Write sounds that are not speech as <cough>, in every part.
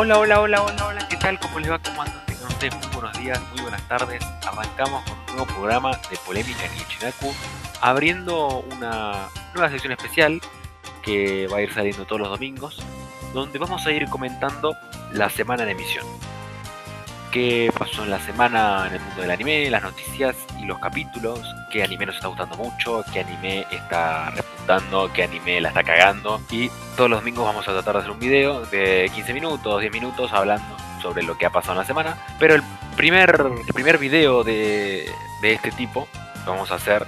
Hola, hola, hola, hola, hola, ¿qué tal? ¿Cómo les va? ¿Cómo andan? Ustedes muy buenos días, muy buenas tardes. Arrancamos con un nuevo programa de Polémica en Ichinaku, abriendo una nueva sección especial que va a ir saliendo todos los domingos, donde vamos a ir comentando la semana en emisión. ¿Qué pasó en la semana en el mundo del anime, las noticias y los capítulos? ¿Qué anime nos está gustando mucho? ¿Qué anime está repuntando? ¿Qué anime la está cagando? Y todos los domingos vamos a tratar de hacer un video de 15 minutos, 10 minutos hablando sobre lo que ha pasado en la semana. Pero el primer, el primer video de, de este tipo lo vamos a hacer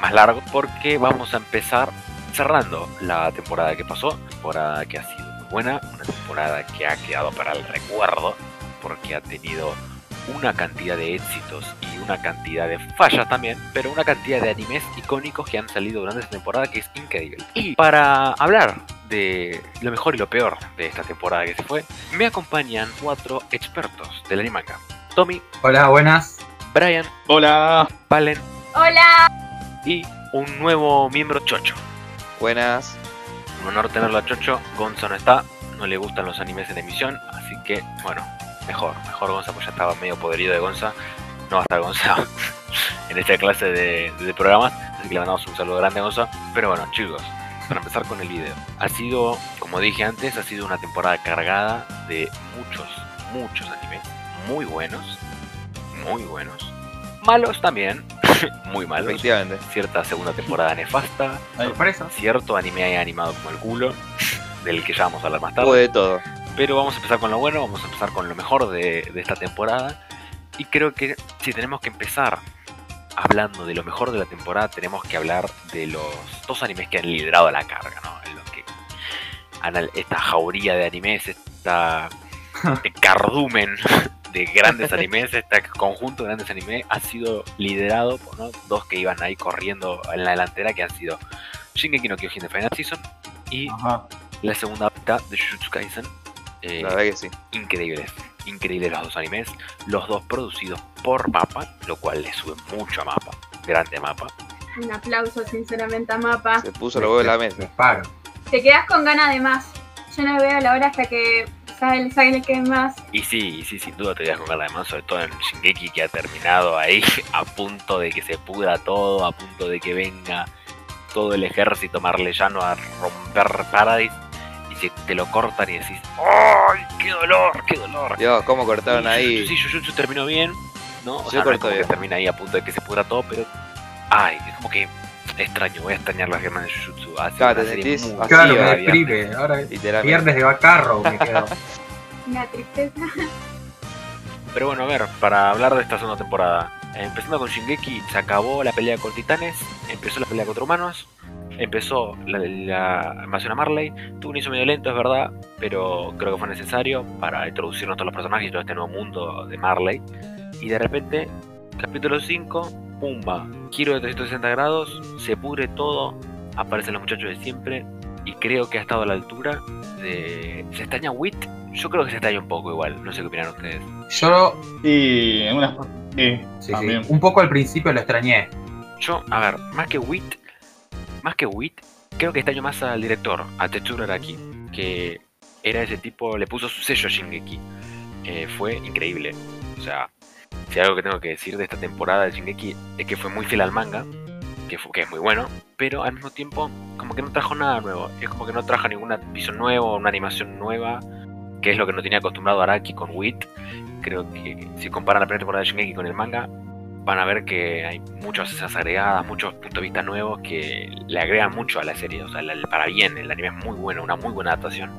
más largo porque vamos a empezar cerrando la temporada que pasó, temporada que ha sido muy buena, una temporada que ha quedado para el recuerdo porque ha tenido una cantidad de éxitos y una cantidad de fallas también, pero una cantidad de animes icónicos que han salido durante esta temporada que es increíble. Y para hablar de lo mejor y lo peor de esta temporada que se fue, me acompañan cuatro expertos del anime manga. Tommy, Hola, buenas. Brian, Hola. Palen Hola. y un nuevo miembro Chocho. Buenas. Un honor tenerlo a Chocho. Gonza no está, no le gustan los animes en emisión, así que, bueno, mejor, mejor Gonza, pues ya estaba medio podrido de Gonza. No va a estar Gonza <laughs> en esta clase de, de programas, así que le mandamos un saludo grande a Gonza. Pero bueno, chicos, para empezar con el video, ha sido, como dije antes, ha sido una temporada cargada de muchos, muchos animes muy buenos, muy buenos. Malos también, <laughs> muy malos. Efectivamente. Cierta segunda temporada nefasta, Sorpresa. cierto anime animado como el culo, <laughs> del que ya vamos a hablar más Hubo tarde. de todo. Pero vamos a empezar con lo bueno, vamos a empezar con lo mejor de, de esta temporada. Y creo que si tenemos que empezar hablando de lo mejor de la temporada, tenemos que hablar de los dos animes que han liderado la carga, ¿no? En los que esta jauría de animes, esta, <laughs> este cardumen de grandes animes, este conjunto de grandes animes, ha sido liderado por ¿no? dos que iban ahí corriendo en la delantera, que han sido Shingeki no Kyojin de Final Season y Ajá. la segunda de Jujutsu Kaisen. Eh, La verdad que sí. increíbles, increíbles los dos animes, los dos producidos por Mapa, lo cual le sube mucho a Mapa, grande Mapa. Un aplauso sinceramente a Mapa. Se puso huevos en la mesa. Disparo. Te quedas con ganas de más. Yo no veo la hora hasta que sale, sale que más. Y sí, y sí, sin duda te a con ganas de más, sobre todo en Shingeki que ha terminado ahí <laughs> a punto de que se pudra todo, a punto de que venga todo el ejército marleyano a romper Paradise te lo cortan y decís ¡Ay, qué dolor, qué dolor! Dios, cómo cortaron Y ahí. Sí, Jujutsu terminó bien, ¿no? O Sí, sea, no es cortó como que bien. termina ahí a punto de que se pudra todo, pero. Ay, es como que extraño, voy a extrañar las guerras de Jujutsu. Sido Claro, te sentís muy vacío, Claro, me deprime. Ahora viernes de bacarro me <laughs> quedo. Una tristeza. Pero bueno, a ver, para hablar de esta segunda temporada. empezando con Shingeki, se acabó la pelea con titanes, empezó la pelea contra humanos, empezó la, la invasión a Marley, tuvo un inicio medio lento, es verdad, pero creo que fue necesario para introducirnos todos los personajes y todo este nuevo mundo de Marley. Y de repente, capítulo 5, pumba, giro de 360 grados, se pudre todo, aparecen los muchachos de siempre, y creo que ha estado a la altura de... ¿Se extraña Wit? Yo creo que se extraña un poco igual, no sé qué opinan ustedes. Yo, Y en unas sí, sí, sí, un poco al principio lo extrañé. Yo, a ver, más que Wit, más que Wit, creo que extraño más al director, a Tetsuro Araki, que era ese tipo, le puso su sello a Shingeki. Eh, fue increíble. O sea, si algo que tengo que decir de esta temporada de Shingeki es que fue muy fiel al manga, que, es muy bueno, pero al mismo tiempo como que no trajo nada nuevo. Es como que no trajo ninguna visión nueva, una animación nueva, que es lo que no tenía acostumbrado Araki con Wit. Creo que si comparan la primera temporada de Shingeki con el manga, van a ver que hay muchas escenas agregadas, muchos puntos de vista nuevos que le agregan mucho a la serie. O sea, la- para bien, el anime es muy bueno, una muy buena adaptación.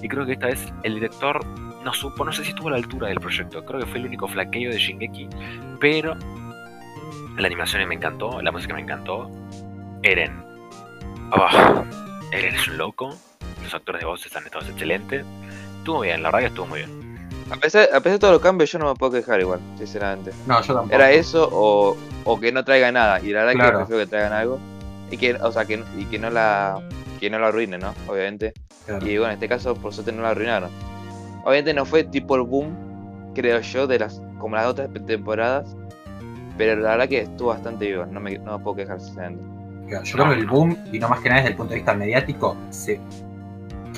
Y creo que esta vez el director no supo, no sé si estuvo a la altura del proyecto. Creo que fue el único flaqueo de Shingeki, pero la animación me encantó, la música me encantó. Eren, ah, Eren es un loco. Los actores de voces han estado excelentes. Estuvo bien, la verdad que estuvo muy bien. A pesar, a pesar de todos los cambios, yo no me puedo quejar igual, sinceramente. No, yo tampoco. Era eso o, o que no traiga nada. Y la verdad Claro. que prefiero que traigan algo. Y que, o sea, que, y que no la que no la arruinen, ¿no? Obviamente. Claro. Y bueno, en este caso, por suerte no la arruinaron. Obviamente no fue tipo el boom, creo yo, de las como las otras temporadas. Pero la verdad que estuvo bastante vivo, no me, no me puedo quejar, sinceramente. Yo creo que el boom, y no más que nada desde el punto de vista mediático, se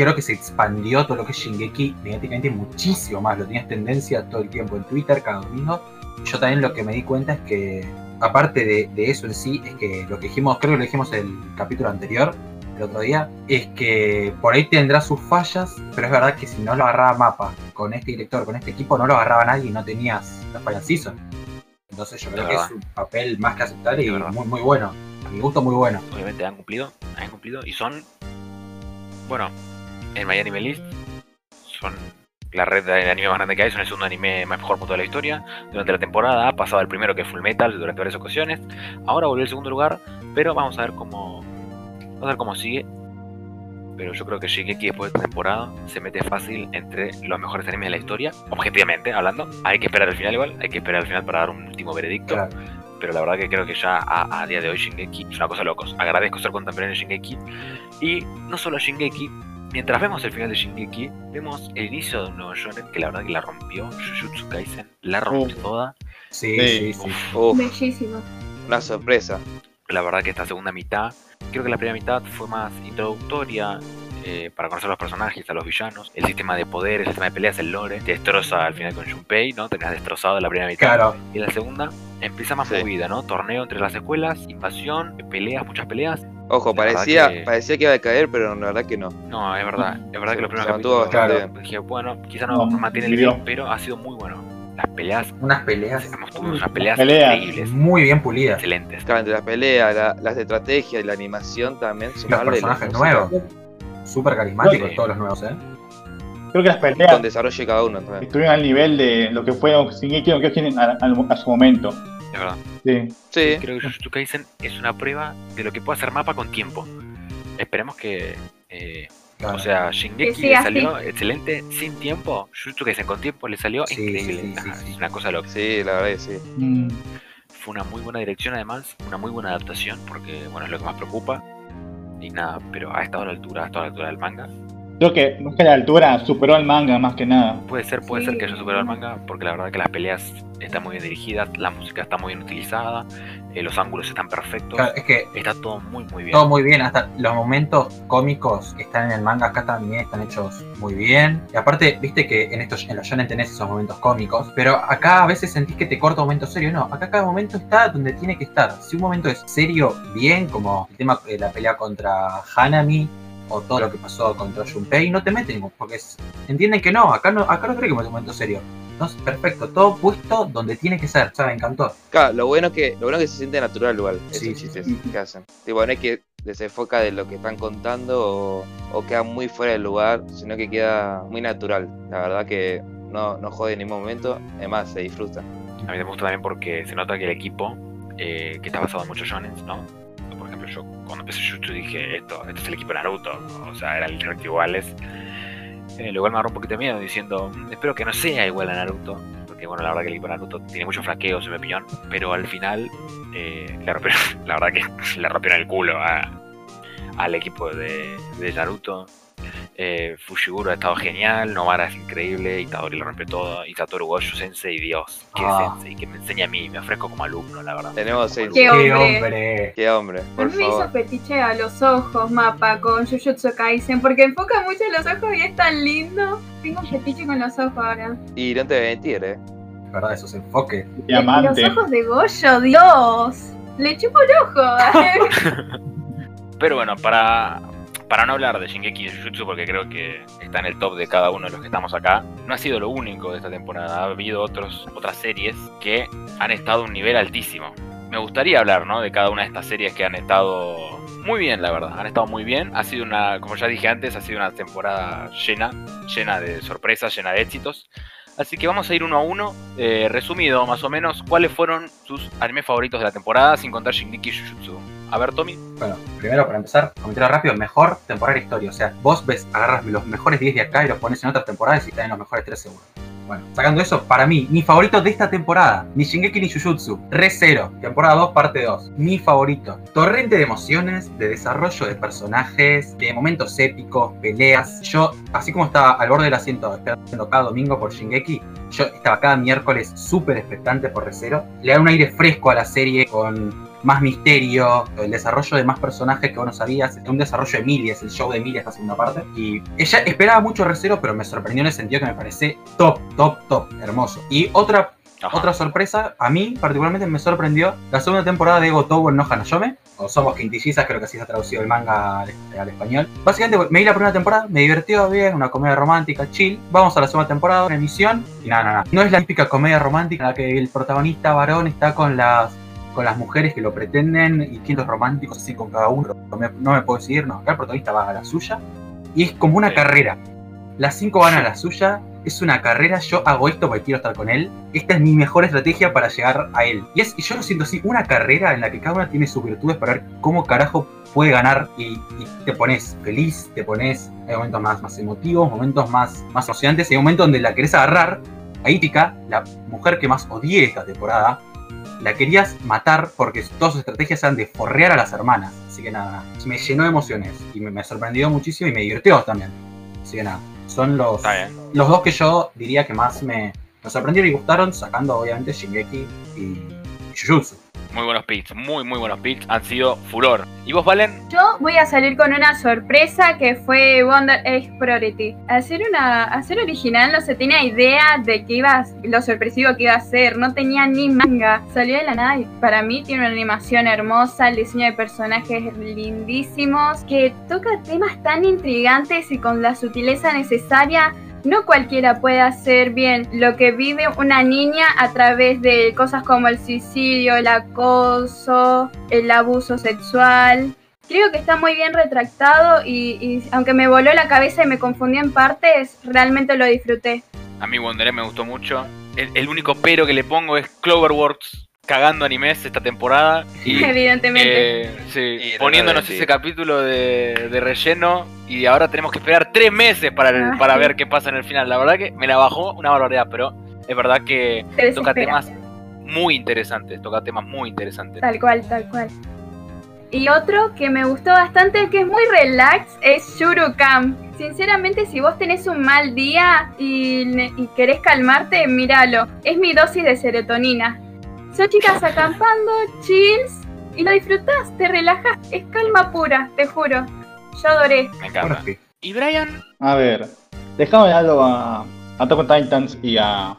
creo que se expandió todo lo que es Shingeki mediáticamente muchísimo más. Lo tenías tendencia todo el tiempo en Twitter cada domingo. Yo también lo que me di cuenta es que, aparte de, de eso en sí, es que lo que dijimos, creo que lo dijimos el capítulo anterior, el otro día, es que por ahí tendrá sus fallas, pero es verdad que si no lo agarraba mapa con este director, con este equipo, no lo agarraba nadie y no tenías la Final Season. Entonces yo creo que es un papel más que aceptable y muy, muy bueno. A mi gusto, muy bueno. Obviamente han cumplido, han cumplido y son, bueno, en My Anime List son la red de anime más grande que hay, son el segundo anime más mejor punto de la historia. Durante la temporada ha pasado el primero que es Full Metal durante varias ocasiones. Ahora volvió al segundo lugar, pero vamos a ver cómo, vamos a ver cómo sigue. Pero yo creo que Shingeki después de esta temporada se mete fácil entre los mejores animes de la historia, objetivamente hablando. Hay que esperar al final igual, hay que esperar al final para dar un último veredicto. Claro. pero la verdad que creo que ya a, a día de hoy Shingeki es una cosa locos. Agradezco ser contemporáneo de Shingeki. Y no solo Shingeki, mientras vemos el final de Shingeki, vemos el inicio de un nuevo shonen que la verdad que la rompió. Jujutsu Kaisen la rompió toda. Sí, Sí. sí, sí. Uf, Bellísimo. una sorpresa. La verdad que esta segunda mitad, creo que la primera mitad fue más introductoria. eh, para conocer a los personajes, a los villanos, el sistema de poder, el sistema de peleas, el lore, te destroza al final con Junpei, ¿no? Tenías destrozado la primera mitad. Claro. Y en la segunda empieza más Sí. movida, ¿no? Torneo entre las escuelas, invasión, peleas, muchas peleas. Ojo, parecía, que- parecía que iba a caer, pero la verdad que no. No, es verdad, es verdad que los primeros mantuvo capítulos bastante bien. dije, bueno, quizá no, No, mantiene el nivel, pero ha sido muy bueno. Las peleas, Unas peleas hemos tenido unas peleas Peleas. increíbles, muy bien pulidas. excelentes. Claro, entre las peleas, la- las de estrategia y la animación también. Los sumarle la personajes nuevos. Súper carismáticos Sí. todos los nuevos, ¿eh? Creo que las Con peleas desarrollo de cada uno también. estuvieron al nivel de lo que fue Shingeki no Kyojin a, a- a su momento. Es verdad. Sí. Sí, Creo que Jujutsu Kaisen es una prueba de lo que puede hacer mapa con tiempo. Esperemos que, eh, Claro. o sea, Shingeki Que siga le salió excelente sin tiempo, Jujutsu Kaisen con tiempo le salió Sí, increíble. sí, sí, sí. Es una cosa loca. sí, la verdad que sí. Mm. Fue una muy buena dirección además, una muy buena adaptación, porque bueno, es lo que más preocupa. Y nada, pero ha estado a la altura, ha estado a la altura del manga. Creo que más que la altura superó al manga más que nada. Puede ser, puede ser que haya superado el manga, porque la verdad que las peleas están muy bien dirigidas, la música está muy bien utilizada, eh, los ángulos están perfectos, Claro, es que está todo muy muy bien. todo muy bien, hasta los momentos cómicos que están en el manga acá también están hechos muy bien. Y aparte, viste que en estos en los shonen tenés esos momentos cómicos, pero acá a veces sentís que te corta un momento serio. No, acá cada momento está donde tiene que estar. Si un momento es serio, bien, como el tema de la pelea contra Hanami o todo lo que pasó contra Junpei, no te meten, porque es- entienden que no, acá no, acá no creo que es un momento serio. Entonces, perfecto, todo puesto donde tiene que ser, o sea, me encantó. Claro, lo bueno es que, lo bueno es que se siente natural igual, esos Sí, sí, chistes sí. que hacen. Tipo, no es que desenfoca de lo que están contando o, o queda muy fuera del lugar, sino que queda muy natural. La verdad que no, no jode en ningún momento, además se disfruta. A mí me gusta también porque se nota que el equipo, eh, que está basado en muchos shonen, ¿no? Ejemplo, yo cuando empecé Jutsu dije, esto, este es el equipo de Naruto, o sea, eran literalmente iguales. Eh, lo cual me agarró un poquito de miedo diciendo, "Mm, espero que no sea igual a Naruto, porque bueno, la verdad que el equipo de Naruto tiene muchos flaqueos, en mi opinión, pero al final, eh, <laughs> la verdad que le rompieron el culo al equipo de, de Naruto. Eh, Fushiguro ha estado genial, Novara es increíble, Itadori lo rompe todo, y Satoru Gojo Sensei, Dios, qué Ah. sensei, que me enseña a mí, me ofrezco como alumno, la verdad. Tenemos alumno. Qué ¡Qué hombre. Qué hombre, por me hizo favor. fetiche a los ojos, mapa, con Jujutsu Kaisen, porque enfoca mucho los ojos y es tan lindo. Tengo un fetiche con los ojos ahora. Y no te voy a mentir, eh. ¿Verdad? Esos enfoques. Diamante. Los ojos de Goyo, Dios. Le chupo el ojo. <laughs> Pero bueno, para, para no hablar de Shingeki y Jujutsu, porque creo que está en el top de cada uno de los que estamos acá, no ha sido lo único de esta temporada. Ha habido otros, otras series que han estado a un nivel altísimo. Me gustaría hablar, ¿no? De cada una de estas series que han estado muy bien, la verdad. Han estado muy bien. Ha sido una, como ya dije antes, ha sido una temporada llena, llena de sorpresas, llena de éxitos. Así que vamos a ir uno a uno, eh, resumido más o menos, cuáles fueron sus animes favoritos de la temporada, sin contar Shingeki y Jujutsu. A ver, Tommy. Bueno, primero para empezar, comentario rápido, mejor temporada de historia. O sea, vos ves, agarras los mejores 10 de acá y los pones en otras temporadas y están en los mejores 3 seguro. Bueno, sacando eso, para mí, mi favorito de esta temporada, ni Shingeki ni Jujutsu, Re Zero, temporada 2, parte 2. Mi favorito. Torrente de emociones, de desarrollo de personajes, de momentos épicos, peleas. Yo, así como estaba al borde del asiento esperando cada domingo por Shingeki, yo estaba cada miércoles súper expectante por Re Zero. Le da un aire fresco a la serie con más misterio, el desarrollo de más personajes que vos no sabías, un desarrollo de Emilia, es el show de Emilia esta segunda parte. Y ella esperaba mucho Recero, pero me sorprendió en el sentido que me parece top, top, top, hermoso. Y otra Ajá. otra sorpresa, a mí particularmente me sorprendió la segunda temporada de Gotobo no Hanayome, o Somos Quintillizas, creo que así se ha traducido el manga al, al español. Básicamente me vi la primera temporada, me divirtió bien, una comedia romántica, chill. Vamos a la segunda temporada, una emisión, y nada, nada, no es la típica comedia romántica en la que el protagonista varón está con las con las mujeres que lo pretenden y quintos románticos así con cada uno. No me, no me puedo decidir, no, acá el protagonista va a la suya y es como una carrera. Las cinco van a la suya, es una carrera, yo hago esto porque quiero estar con él. Esta es mi mejor estrategia para llegar a él. Y, es, y yo lo siento así, una carrera en la que cada una tiene sus virtudes para ver cómo carajo puede ganar y, y te pones feliz, te pones, hay momentos más, más emotivos, momentos más, más emocionantes, hay momentos donde la querés agarrar. A Itika, la mujer que más odié esta temporada, la querías matar porque todas sus estrategias eran de forrear a las hermanas. Así que nada, me llenó de emociones y me, me sorprendió muchísimo y me divirtió también. Así que nada, son los, los dos que yo diría que más me, me sorprendieron y gustaron, sacando obviamente Shingeki y, y Jujutsu. Muy buenos picks, muy, muy buenos picks. Han sido furor. ¿Y vos, Valen? Yo voy a salir con una sorpresa que fue Wonder Egg Priority. Hacer una, hacer original no se tenía idea de que iba, lo sorpresivo que iba a ser. No tenía ni manga. Salió de la nada y para mí tiene una animación hermosa, el diseño de personajes lindísimos, que toca temas tan intrigantes y con la sutileza necesaria. No cualquiera puede hacer bien lo que vive una niña a través de cosas como el suicidio, el acoso, el abuso sexual. Creo que está muy bien retractado y, aunque me voló la cabeza y me confundió en partes, realmente lo disfruté. A mí Wonderé me gustó mucho. El, el único pero que le pongo es Cloverworks cagando animes esta temporada. Y, <laughs> Evidentemente. eh, sí, Sí, poniéndonos ese capítulo de, de relleno y ahora tenemos que esperar tres meses para, el- Ah, para sí. ver qué pasa en el final. La verdad que me la bajó una barbaridad, pero es verdad que te toca temas muy interesantes, toca temas muy interesantes. Tal cual, tal cual. Y otro que me gustó bastante, que es muy relax, es Shurukam. Sinceramente, si vos tenés un mal día y, y querés calmarte, míralo. Es mi dosis de serotonina. Son chicas acampando, chills, y lo disfrutás, te relajas. Es calma pura, te juro. Yo adoré. Me encanta. Y Brian, A ver, dejamos de lado a Attack on Titans y a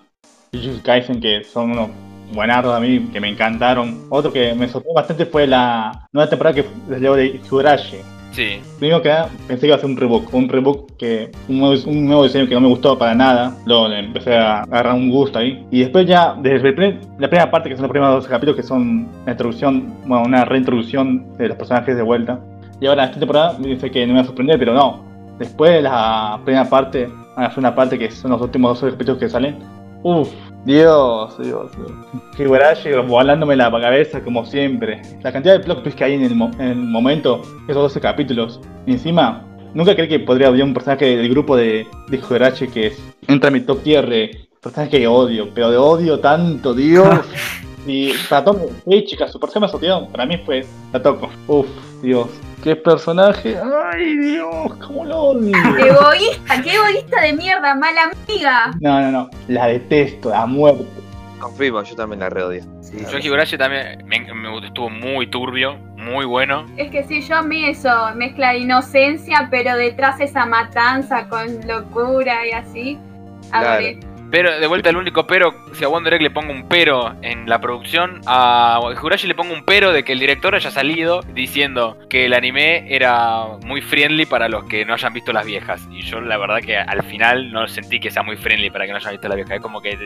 Jujutsu Kaisen, que son unos buenardos a mí, que me encantaron. Otro que me sorprendió bastante fue la nueva temporada que salió de Higurashi. Sí, Primero que nada, pensé que iba a ser un rebook, un rebook que, un nuevo, un nuevo diseño que no me gustó para nada, luego le empecé a agarrar un gusto ahí. Y después ya, desde el primer- la primera parte, que son los primeros dos capítulos, que son la introducción, bueno, una reintroducción de los personajes de vuelta. Y ahora esta temporada me dice que no me va a sorprender, pero no. Después de la primera parte, a la segunda parte, que son los últimos dos capítulos que salen, uff, Dios, Dios, Dios. Higurashi volándome la cabeza como siempre. La cantidad de plot twists que hay en el, mo- en el momento, esos 12 capítulos. Y encima, nunca creí que podría haber un personaje del grupo de, de Higurashi que es, entra en mi top tier de personajes que odio, pero de odio tanto, Dios. <laughs> y Satomi, sí, chicas, su personaje más odiado para mí fue Satoko. Uf, Dios. ¿Qué personaje? ¡Ay, Dios! ¿Cómo lo odio? Egoísta, qué egoísta de mierda, mala amiga. No, no, no. La detesto, a muerte. Confirmo, yo también la reodio. Sí, yo Higurashi también me, me gustó, estuvo muy turbio, muy bueno. Es que sí, yo a mí eso, mezcla de inocencia, pero detrás esa matanza con locura y así. Adoré. Pero de vuelta el único pero, si a Wonder Egg le pongo un pero en la producción, a Higurashi le pongo un pero de que el director haya salido diciendo que el anime era muy friendly para los que no hayan visto las viejas. Y yo la verdad que al final no sentí que sea muy friendly para que no hayan visto las viejas. Es como que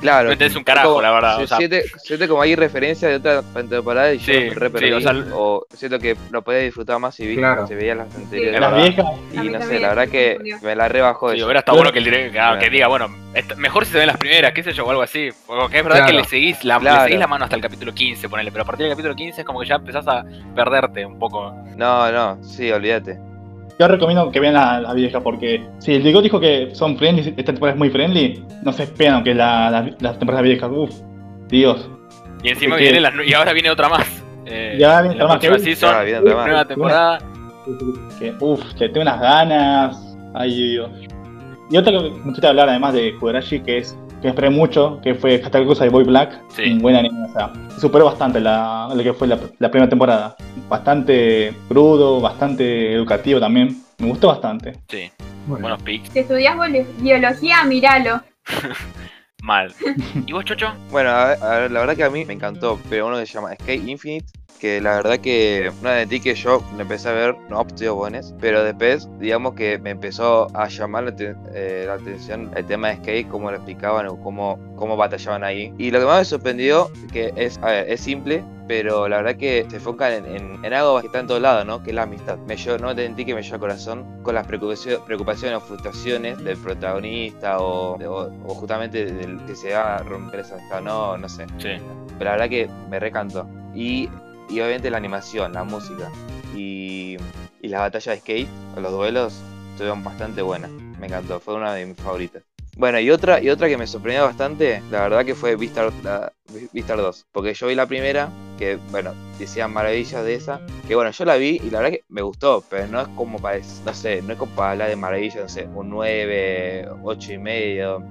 Claro. no entendés un carajo, como- la verdad. se o sea, siente, siente como hay referencia de otra temporada y yo Sí, re sí, perdí, o sea, o siento que lo podía disfrutar más si, vi, Claro. si veía las anteriores. Es Las viejas, Y no sé, la verdad que me la rebajó sí, eso. hubiera estado bueno que el director que, diga, bueno, esta- mejor si se ven las primeras, qué sé yo, o algo así. Porque es verdad Claro. que le seguís, la, le Claro. seguís la mano hasta el capítulo 15, ponele, pero a partir del capítulo 15 es como que ya empezás a perderte un poco. No, no, sí, olvídate. yo recomiendo que vean la, la vieja porque si el Diego dijo que son friendly, esta temporada es muy friendly, no se esperan aunque la, la, las temporadas viejas, uff, Dios. Y encima viene y ahora viene otra más. Eh, Ya viene la otra más, que- viene más. nueva temporada. Que, uff, que tengo unas ganas. Ay, Dios. Y otra que me gustaría hablar además de Kugurashi, que es que esperé mucho, que fue Katakusa y Boy Black. Sí. Un buen anime, o sea, superó bastante la, lo que fue la, la primera temporada. Bastante crudo, bastante educativo también. Me gustó bastante. Sí, Bueno, buenos pics. Si estudias biología, míralo. <laughs> Mal. <laughs> ¿Y vos, Chocho? Bueno, a ver, a ver, la verdad que a mí me encantó, pero uno que se llama Skate Infinite, que la verdad que una de ti que yo me empecé a ver, no buenos, pero después, digamos que me empezó a llamar la, eh, la atención el tema de skate, cómo lo explicaban o cómo, cómo batallaban ahí. Y lo que más me sorprendió, que es, a ver, es simple, pero la verdad que se enfocan en, en- en algo que está en todos lados, ¿no? Que es la amistad. Me llevó, no te sentí que me llevó al corazón con las preocupaciones, preocupaciones o frustraciones del protagonista o, o- o justamente del que se va a romper esa amistad, no, no sé. Sí. Pero la verdad que me recantó. Y, y obviamente la animación, la música y, y las batallas de skate, los duelos, estuvieron bastante buenas. Me encantó, fue una de mis favoritas. Bueno, y otra, y otra que me sorprendió bastante, la verdad que fue Vistar, la- Vistar 2. Porque yo vi la primera, que bueno, decían maravillas de esa. Que bueno, yo la vi y la verdad que me gustó, pero no es como para, no sé, no es como para hablar de maravillas, no sé, un 9, 8 y medio.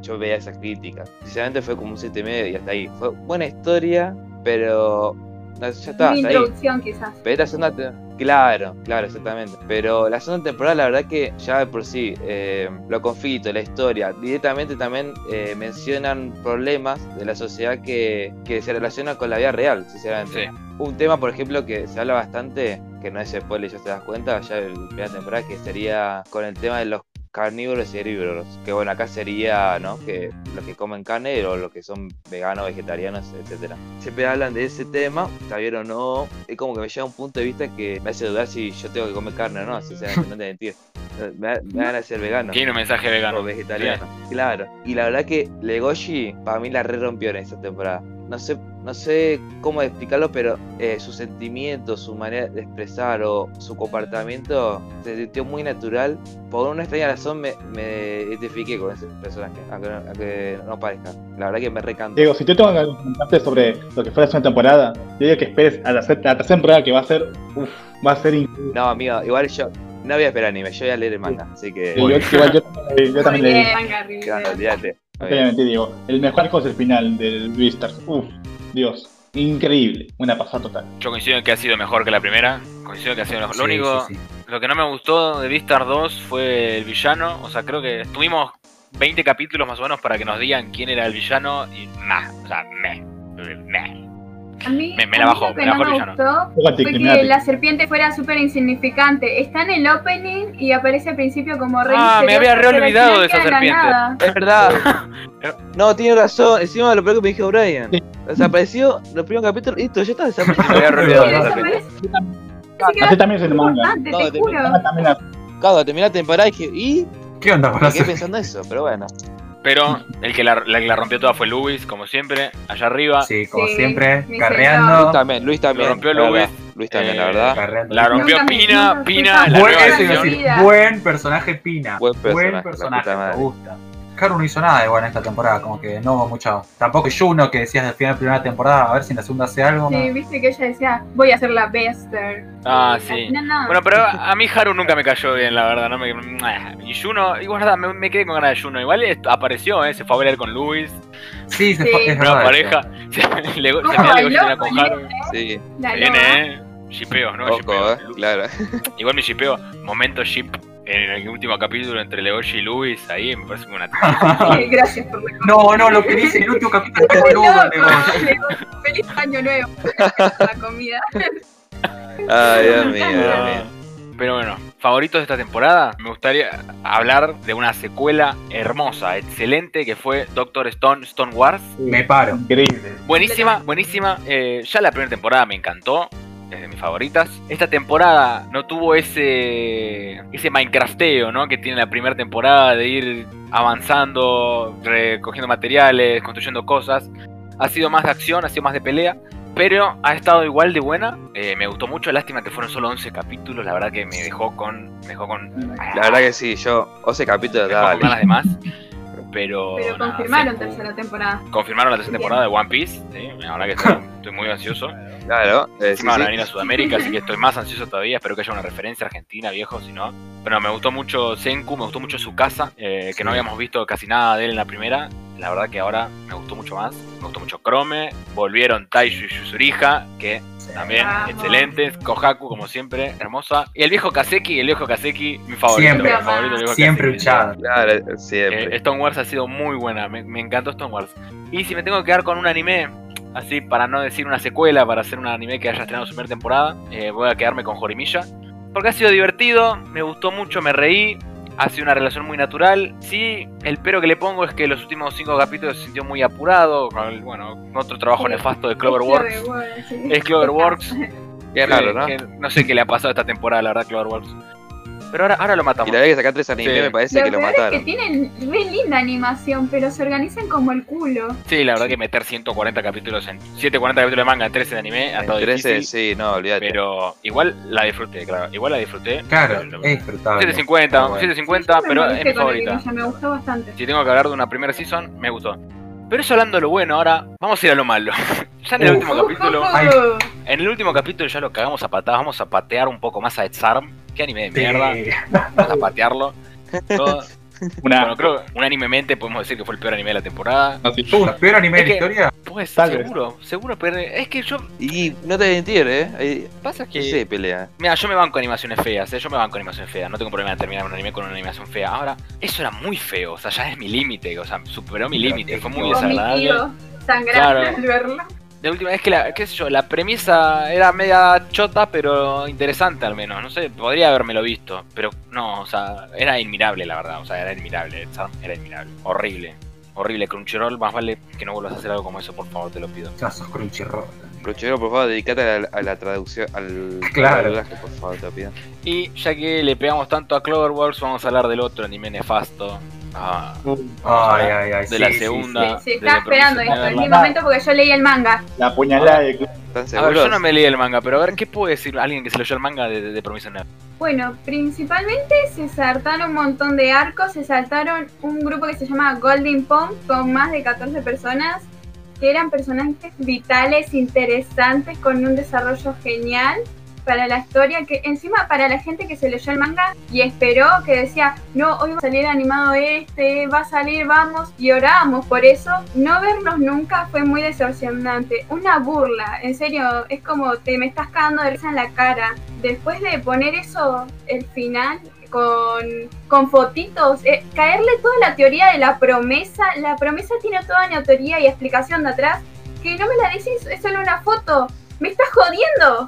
Yo veía esas críticas. Sinceramente fue como un 7 y medio y hasta ahí. Fue buena historia, pero no, ya está, Una hasta ahí. introducción, quizás. Pero esta segunda Claro, claro, exactamente. Pero la segunda temporada, la verdad que ya de por sí, eh, lo confito, la historia, directamente también eh, mencionan problemas de la sociedad que, que se relacionan con la vida real, sinceramente. Sí. Un tema, por ejemplo, que se habla bastante, que no es spoiler, ya te das cuenta, ya en la primera temporada, que sería con el tema de los carnívoros y herbívoros. Que bueno, acá sería, ¿no? Que los que comen carne o los que son veganos, vegetarianos, etcétera. Siempre hablan de ese tema, está bien o no. Es como que me llega a un punto de vista que me hace dudar si yo tengo que comer carne o no, sinceramente, no te mentir. Me, me van a ser vegano. Tiene un mensaje vegano. O vegetariano, claro. Y la verdad que Legoshi para mí la re rompió en esta temporada. No sé, no sé cómo explicarlo, pero eh, sus sentimientos, su manera de expresar o su comportamiento se sintió muy natural. Por una extraña razón me, me identifiqué con ese personaje, aunque no, aunque no parezca. La verdad que me recantó. Diego, si yo tengo que comentarte sobre lo que fue la segunda temporada, yo digo que esperes a la, tercera temporada que va a ser, uff, va a ser increíble. No, amigo, igual yo no voy a esperar anime, yo voy a leer el manga, así que. Yo, igual yo, también- yo también le Muy digo, bien, Garry, Claro, bien. olvídate. obviamente digo, el mejor arco es el final del Beastars. Uff, Dios, increíble, una pasada total. Yo coincido en que ha sido mejor que la primera. Coincido en que ha sido mejor. Lo único, sí, sí. lo que no me gustó de Vistar 2 fue el villano. O sea, creo que tuvimos 20 capítulos más o menos para que nos digan quién era el villano y nah, o sea, meh, meh. A mí, Me- me la bajó, me no bajó el me gustó fue que la serpiente fuera súper insignificante. Está en el opening y aparece al principio como re Ah, me había re olvidado de esa la serpiente. nada. Es verdad. <laughs> No, tiene razón. Encima lo peor que me dijo Brian. Desapareció los primeros capítulos listo, ya está desaparecido. Me había olvidado de. Así Así también es el manga. importante, No, te te- juro. También la- Claro, terminé la temporada y dije, ¿y? ¿Qué onda con Me la quedé pensando eso, pero bueno. Pero el que la, la que la rompió toda fue Luis, como siempre, allá arriba. Sí, como Sí, siempre, mi carreando. Luis también, Luis también. Lo rompió la Luis. verdad. Luis también, la Eh, verdad. carreando. La rompió Nunca me- Pina, nunca Pina, la. Buen, nueva eso iba a versión. decir, Vida. buen personaje Pina. Buen personaje, la madre. me gusta. Haru no hizo nada igual en esta temporada, como que no hubo mucho. Tampoco Juno que decías del final de la primera temporada, a ver si en la segunda hace algo. Sí, ¿no? viste que ella decía, voy a ser la Bester. Ah, sí. no. Bueno, pero a mí Haru nunca me cayó bien, la verdad. No me... Y Juno, igual nada, me, me quedé con ganas de Juno. Igual apareció, ¿eh? se fue a bailar con Luis, Sí, se Sí. fue, es verdad. pareja. <laughs> Se, le, se ¿Cómo me da la bailó cocina con Haru. Sí, La viene, ¿eh? Shipeos, ¿no? Shippeo. eh, claro. Igual mi shipeo, momento ship en el último capítulo entre Legoshi y Luis, ahí me parece como una <laughs> Sí, Gracias por. No, no, lo que dice el último capítulo es Legoshi. Feliz año nuevo. La comida. Ay, Dios mío, Dios mío. Pero bueno, favoritos de esta temporada, me gustaría hablar de una secuela hermosa, excelente, que fue Doctor Stone, Stone Wars. Me paro. Increíble. Buenísima, buenísima. Eh, ya la primera temporada me encantó. Es de mis favoritas. Esta temporada no tuvo ese ese Minecrafteo, ¿no? Que tiene la primera temporada de ir avanzando, recogiendo materiales, construyendo cosas. Ha sido más de acción, ha sido más de pelea. Pero ha estado igual de buena. Eh, me gustó mucho. Lástima que fueron solo 11 capítulos. La verdad que me dejó con. Me dejó con. La verdad que sí, yo 11 capítulos, con dale. ganas de más. <laughs> Pero. Pero nada, confirmaron tercera temporada. Confirmaron la tercera temporada de One Piece. ¿sí? La verdad que estoy, <laughs> estoy muy ansioso. Claro, eh, sí, van a sí. venir a Sudamérica, así que estoy más ansioso todavía. Espero que haya una referencia argentina, viejo, si no. Pero me gustó mucho Senku, me gustó mucho su casa, eh, que no habíamos visto casi nada de él en la primera. La verdad que ahora me gustó mucho más. Me gustó mucho Chrome. Volvieron Taishu y Yuzuriha, que también Vamos. excelentes. Kohaku, como siempre, hermosa. Y el viejo Kaseki, el viejo Kaseki, mi favorito. Siempre. mi favorito, el viejo Siempre. Claro, siempre. Eh, Stonewars ha sido muy buena, me, me encantó Stonewars. Y si me tengo que quedar con un anime, así para no decir una secuela, para hacer un anime que haya estrenado su primera temporada, eh, voy a quedarme con Jorimilla. Porque ha sido divertido, me gustó mucho, me reí, ha sido una relación muy natural. Sí, el pero que le pongo es que los últimos cinco capítulos se sintió muy apurado, con el, bueno, otro trabajo Sí. nefasto de Cloverworks. Cloverworks, sí. Es Cloverworks. <laughs> Qué raro, ¿no? Que no sé qué le ha pasado esta temporada, la verdad, Cloverworks. Pero ahora, ahora lo matamos. Y la verdad que sacar tres animes Sí. me parece Lo que lo peor es que mataron. tienen re linda animación, pero se organizan como el culo. Sí, la verdad que meter 140 capítulos en 140 capítulos de manga en 13 de anime ha En estado 13, difícil, sí, no, olvídate. pero igual la disfruté, claro, igual la disfruté. Claro, Pero- es disfrutable. 750, Bueno. 750, Yo me pero es mi favorita. Me gustó bastante. Si tengo que hablar de una primera season, me gustó. Pero eso hablando de lo bueno, ahora vamos a ir a lo malo. <laughs> ya en el último capítulo, Ay. en el último capítulo ya lo cagamos a patadas, vamos a patear un poco más a Edzarm. Qué anime de Sí. mierda, vamos a patearlo. Todo- Una. <laughs> bueno, creo que unánimemente podemos decir que fue el peor anime de la temporada. Uh, peor anime Es de la historia. Pues Tal vez. seguro, seguro, pero es que yo Y no te voy a mentir, ¿eh? Hay, pasa que sé, pelea. Mira, yo me banco animaciones feas, ¿eh? yo me banco animaciones feas, no tengo problema de terminar un anime con una animación fea. Ahora, eso era muy feo, o sea, ya es mi límite, o sea, superó mi límite, fue muy desagradable. Sangrante Claro. al verlo. De última vez que la, qué sé yo, la premisa era media chota, pero interesante al menos, no sé, podría habérmelo visto, pero no, o sea, era admirable la verdad, o sea, era admirable, era admirable, horrible, horrible, Crunchyroll, más vale que no vuelvas a hacer algo como eso, por favor, te lo pido. Ya sos Crunchyroll. Crunchyroll, por favor, dedicate a la, a la traducción, al Claro. al doblaje, por favor, te lo pido. Y ya que le pegamos tanto a Cloverworks, vamos a hablar del otro anime nefasto. Ah, Ay, ay, ay. de sí, la sí, sí. segunda. Sí, Promised esperando esto, mi Neverland. momento porque yo leí el manga. La puñalada de ¿Están A ver, yo no me leí el manga, pero a ver, ¿qué puede decir alguien que se leyó el manga de, de, de Neverland? Bueno, principalmente se saltaron un montón de arcos, se saltaron un grupo que se llama Golden Pond con más de 14 personas, que eran personajes vitales, interesantes, con un desarrollo genial para la historia, que encima para la gente que se leyó el manga y esperó, que decía, no, hoy va a salir animado este, va a salir, vamos, y orábamos por eso, no verlos nunca fue muy decepcionante, una burla, en serio, es como te me estás cagando de risa en la cara, después de poner eso, el final, con, con fotitos, eh, caerle toda la teoría de la promesa, la promesa tiene toda una teoría y explicación de atrás, que no me la decís, es solo una foto, me estás jodiendo,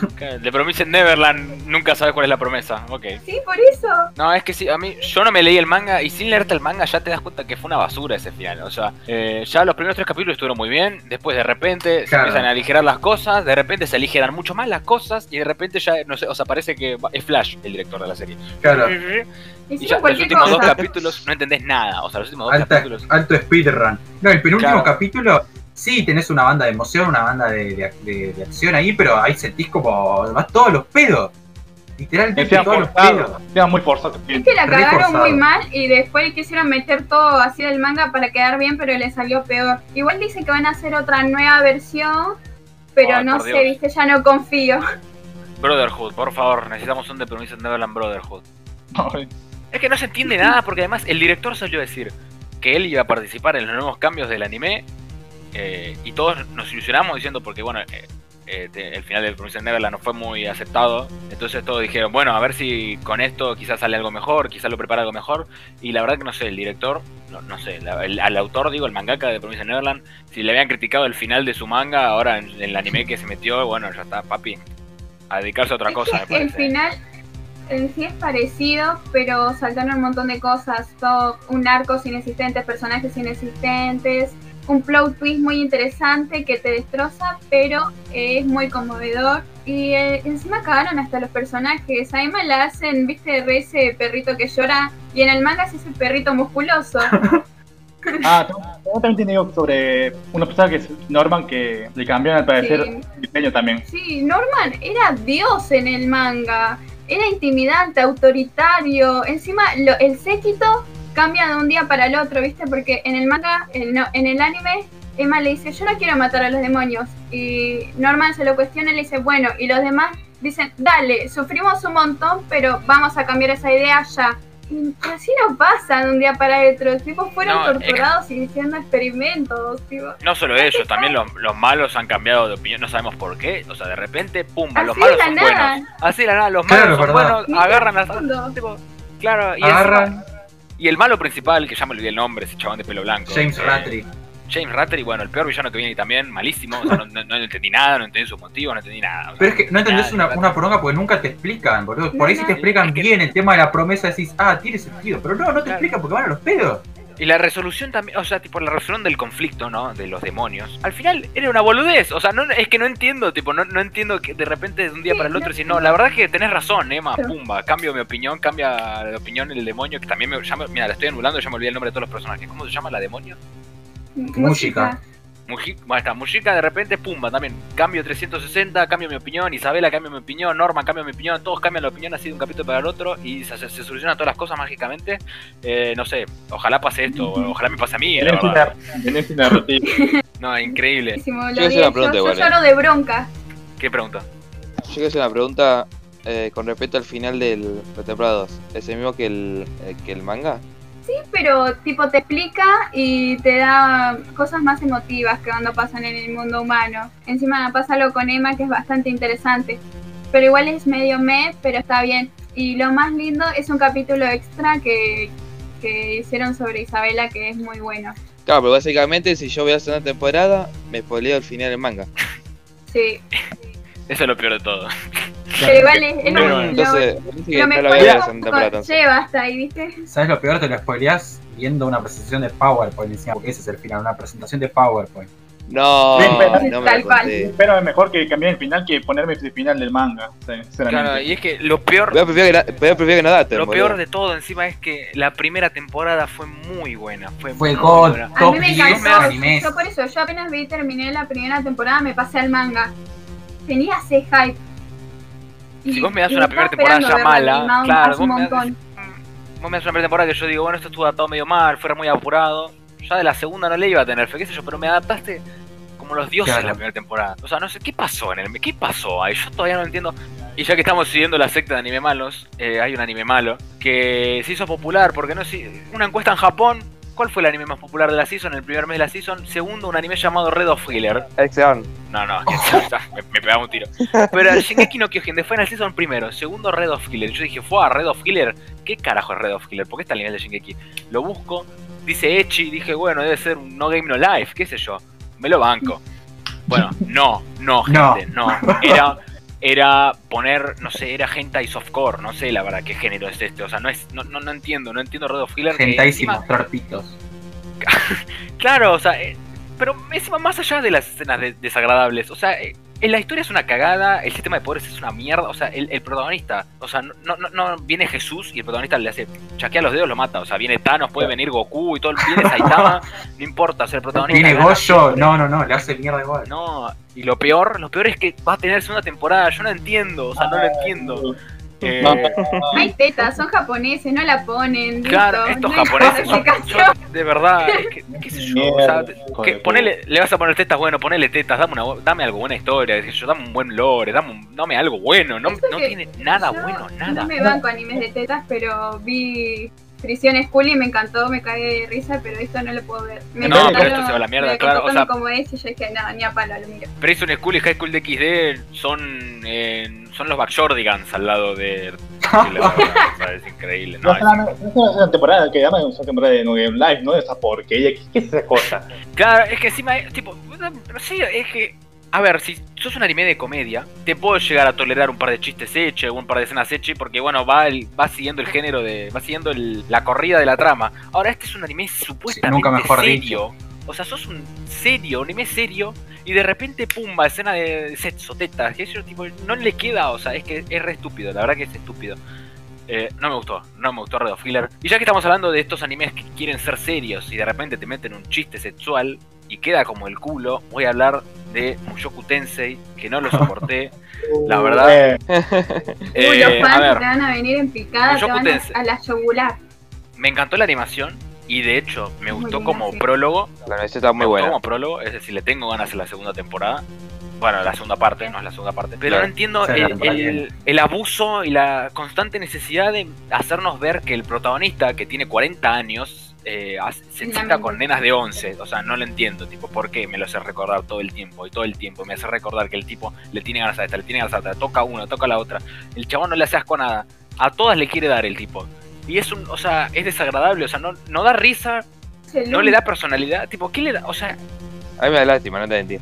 <laughs> De Promised Neverland nunca sabes cuál es la promesa. Ok. sí, por eso. No, es que sí, a mí, yo no me leí el manga y sin leerte el manga ya te das cuenta que fue una basura ese final. O sea, eh, ya los primeros tres capítulos estuvieron muy bien, después de repente se Claro. empiezan a aligerar las cosas, de repente se aligeran mucho más las cosas y de repente ya, no sé, o sea, parece que es Flash el director de la serie. Claro. Y Hicieron ya los últimos dos cosa. capítulos no entendés nada, o sea, los últimos dos Alta, capítulos... alto speedrun. No, el penúltimo Claro. capítulo, sí tenés una banda de emoción, una banda de, de- de- de acción ahí, pero ahí sentís como vas todos los pedos. Literalmente todos los forzado. pedos. Decían muy forzado. Es que la cagaron muy mal y después quisieron meter todo así del manga para quedar bien, pero le salió peor. Igual dicen que van a hacer otra nueva versión, pero Ay, no sé, Dios. viste, ya no confío. Brotherhood, por favor, necesitamos un The Promised Neverland Brotherhood. Ay, Es que no se entiende nada porque además el director salió a decir que él iba a participar en los nuevos cambios del anime eh, y todos nos ilusionamos diciendo porque bueno eh, eh, te- el final del Promised Neverland no fue muy aceptado entonces todos dijeron bueno a ver si con esto quizás sale algo mejor quizás lo prepara algo mejor y la verdad que no sé el director no, no sé la- el- al autor digo el mangaka de Promised Neverland si le habían criticado el final de su manga ahora en, en el anime que se metió bueno ya está papi a dedicarse a otra Es cosa me el final en sí es parecido, pero saltaron un montón de cosas. Todo un arcos inexistentes, personajes inexistentes, un plot twist muy interesante que te destroza, pero es muy conmovedor. Y eh, encima cagaron hasta los personajes. A Emma la hacen, viste, re ese perrito que llora, y en el manga es ese perrito musculoso. <laughs> Ah, tengo- también tiene algo sobre unos personajes que es Norman que le cambiaron al parecer Sí. el diseño también. Sí, Norman era Dios en el manga. Era intimidante, autoritario. Encima, lo- el séquito cambia de un día para el otro, ¿viste? Porque en el manga, en, no, en el anime, Emma le dice, yo no quiero matar a los demonios. Y Norman se lo cuestiona y le dice, bueno, y los demás dicen, dale, sufrimos un montón, pero vamos a cambiar esa idea ya. Y así no pasa de un día para otro. Los tipos fueron No, torturados y haciendo experimentos. Tipo. No solo ellos, también los, los malos han cambiado de opinión, no sabemos por qué. O sea, de repente, pum, Así los de malos la son nada. buenos. Así la nada, los Claro, malos son verdad. buenos, agarran tipo, claro, y Agarran encima- Y el malo principal, que ya me olvidé el nombre, ese chabón de pelo blanco. James eh, Rattray. James Rattray, bueno, el peor villano que viene también, malísimo. O sea, no, no- no entendí nada, no entendí sus motivos, no entendí nada. o sea, Pero es que no entendés nada, una, una poronga porque nunca te explican, boludo. Por ahí No, si te explican es que- bien el tema de la promesa, decís, ah, tiene sentido. Pero no, no te Claro. explican porque van a los pedos. Y la resolución también, o sea, tipo la resolución del conflicto, ¿no? De los demonios. Al final era una boludez, o sea, no, es que no entiendo, tipo, no, no entiendo que de repente de un día Sí, para el otro no. decir, no, la verdad es que tenés razón, Emma, pumba, cambio mi opinión, cambia la opinión del demonio, que también me llama, mira, la estoy anulando, ya me olvidé el nombre de todos los personajes. ¿Cómo se llama la demonio? Música. Mujica, está, Mujica de repente, pumba, también, cambio 360, cambio mi opinión, Isabela cambia mi opinión, Norma cambia mi opinión, todos cambian la opinión así de un capítulo para el otro y se, se- se solucionan todas las cosas mágicamente. Eh, no sé, ojalá pase esto, <laughs> ojalá me pase a mí, verdad. narrativa. <laughs> No, increíble. Yo quiero hacer vi. una pregunta yo, igual, yo eh. lloro de bronca. ¿Qué pregunta? Yo quiero hacer una pregunta eh, con respecto al final de la temporada 2. ¿Es el mismo que el, eh, que el manga? Sí, pero tipo te explica y te da cosas más emotivas que cuando pasan en el mundo humano. Encima pasa algo con Emma que es bastante interesante. Pero igual es medio me, pero está bien. Y lo más lindo es un capítulo extra que, que hicieron sobre Isabela que es muy bueno. Claro, pero básicamente si yo voy a hacer una temporada, me spoileo el final del manga. Sí, Eso es lo peor de todo. Pero igual es, lo, lo- Entonces, lo no la mejor voy a con- ahí, ¿viste? ¿Sabes lo peor? Te lo spoileás viendo una presentación de PowerPoint encima, porque ese es el final, una presentación de PowerPoint. No, Sí, pero- no me Tal lo cual. Pero es mejor que cambiar el final que ponerme el final del manga. Claro, y es que lo peor, Pero prefiero que, na- pero prefiero que no daten, lo boludo. peor de todo encima es que la primera temporada fue muy buena. Fue, Fue muy God, buena. A mí me 10 encantó. animes. Yo por eso, yo apenas vi terminé la primera temporada, me pasé al manga. Tenía ese hype. Si vos me das y una primera temporada ya mala, claro, vos me das-. Vos me das una primera temporada que yo digo, bueno, esto estuvo adaptado medio mal, fuera muy apurado. Ya de la segunda no le iba a tener fe, qué sé yo, pero me adaptaste como los dioses Claro. la primera temporada. O sea, no sé, ¿qué pasó en el... ¿Qué pasó ahí? Yo todavía no entiendo. Y ya que estamos siguiendo la secta de anime malos, eh, hay un anime malo que se hizo popular porque no sé, una encuesta en Japón. ¿Cuál fue el anime más popular de la season? El primer mes de la season. Segundo, un anime llamado Red of Killer. Exxon. No, no, <laughs> que me, me pegaba un tiro. Pero el Shingeki no Kyojin de Final Season primero, segundo Red of Killer. Yo dije, fue a Red of Killer. ¿Qué carajo es Red of Killer? ¿Por qué está al nivel de Shingeki? Lo busco, dice Echi, dije, bueno, debe ser un No Game No Life, qué sé yo. Me lo banco. Bueno, no, no, No. gente, no. Era, era poner, no sé, era hentai softcore, no sé la verdad qué género es este. O sea, no es, no, no, no entiendo, no entiendo Red of Killer. que Gentai sin encima- mostrar pitos. <laughs> Claro, o sea, eh, pero encima más allá de las escenas de- desagradables, o sea, eh, la historia es una cagada, el sistema de poderes es una mierda, o sea, el, el protagonista, o sea, no, no, no viene Jesús y el protagonista le hace chaquea los dedos, lo mata, o sea, viene Thanos, puede venir Goku y todo, viene <laughs> Saitama, no importa, o sea, el protagonista gana Goyo, no, no, no, le hace mierda igual. No, y lo peor, lo peor es que va a tener segunda temporada, yo no entiendo, o sea, no lo entiendo. Eh, <laughs> Hay tetas, son japoneses, no la ponen. Claro, listo, estos no japoneses, justificación. yo de verdad, es que, qué sé yo, o sea, que ponele, le vas a poner tetas, bueno, ponele tetas, dame, una, dame algo buena historia, qué sé yo, dame un buen lore, dame, un- dame algo bueno, no, no que tiene nada bueno, nada. No me banco animes de tetas, pero vi Prisión School y me encantó, me cagué de risa, pero esto no lo puedo ver. Me No, pero esto se va a la mierda, claro, o sea- como es y yo dije, no, ni a palo lo miro. Prison School y High School de XD son, eh, son los Backshordigans al lado de... <laughs> es increíble, no, No, es- es una temporada que llama una temporada de No Game Live, no de esa porquería. ¿Qué, qué es esa cosa? Claro, es que encima, es, tipo, no sé, es que, a ver, si sos un anime de comedia, te puedo llegar a tolerar un par de chistes hechos, un par de escenas hechas, porque bueno, va el, va siguiendo el género de, va siguiendo el- la corrida de la trama. Ahora, este es un anime supuestamente nunca mejor serio. O sea, sos un serio, un anime serio, y de repente, pumba, escena de sexo, tetas, que eso, tipo, no le queda, o sea, es que es re estúpido, la verdad que es estúpido. Eh, no me gustó, no me gustó Red of Killer. Y ya que estamos hablando de estos animes que quieren ser serios y de repente te meten un chiste sexual y queda como el culo, voy a hablar de Mushoku Tensei, que no lo soporté. <laughs> La verdad. Eh, <laughs> Uy, los a fans ver, te van a venir en picada, te Mushoku van a, Tensei. a la yugular. me encantó la animación y de hecho me Muy gustó como sí. prólogo. La universidad está me muy gustó buena. como prólogo, es decir, le tengo ganas en la segunda temporada. Bueno, la segunda parte, no es la segunda parte. Pero Claro. no entiendo Sí, el abuso y la constante necesidad de hacernos ver que el protagonista, que tiene 40 años, eh, se La cita misma. con nenas de 11. O sea, no lo entiendo, tipo, ¿por qué me lo hace recordar todo el tiempo? Y todo el tiempo me hace recordar que el tipo le tiene ganas a esta, le tiene ganas a esta, toca una, toca la otra. El chabón no le hace asco a nada. A todas le quiere dar el tipo. Y es un, o sea, es desagradable, o sea, no, no da risa, no le da personalidad, tipo, ¿qué le da? O sea, A mí me da lástima, no te mentí.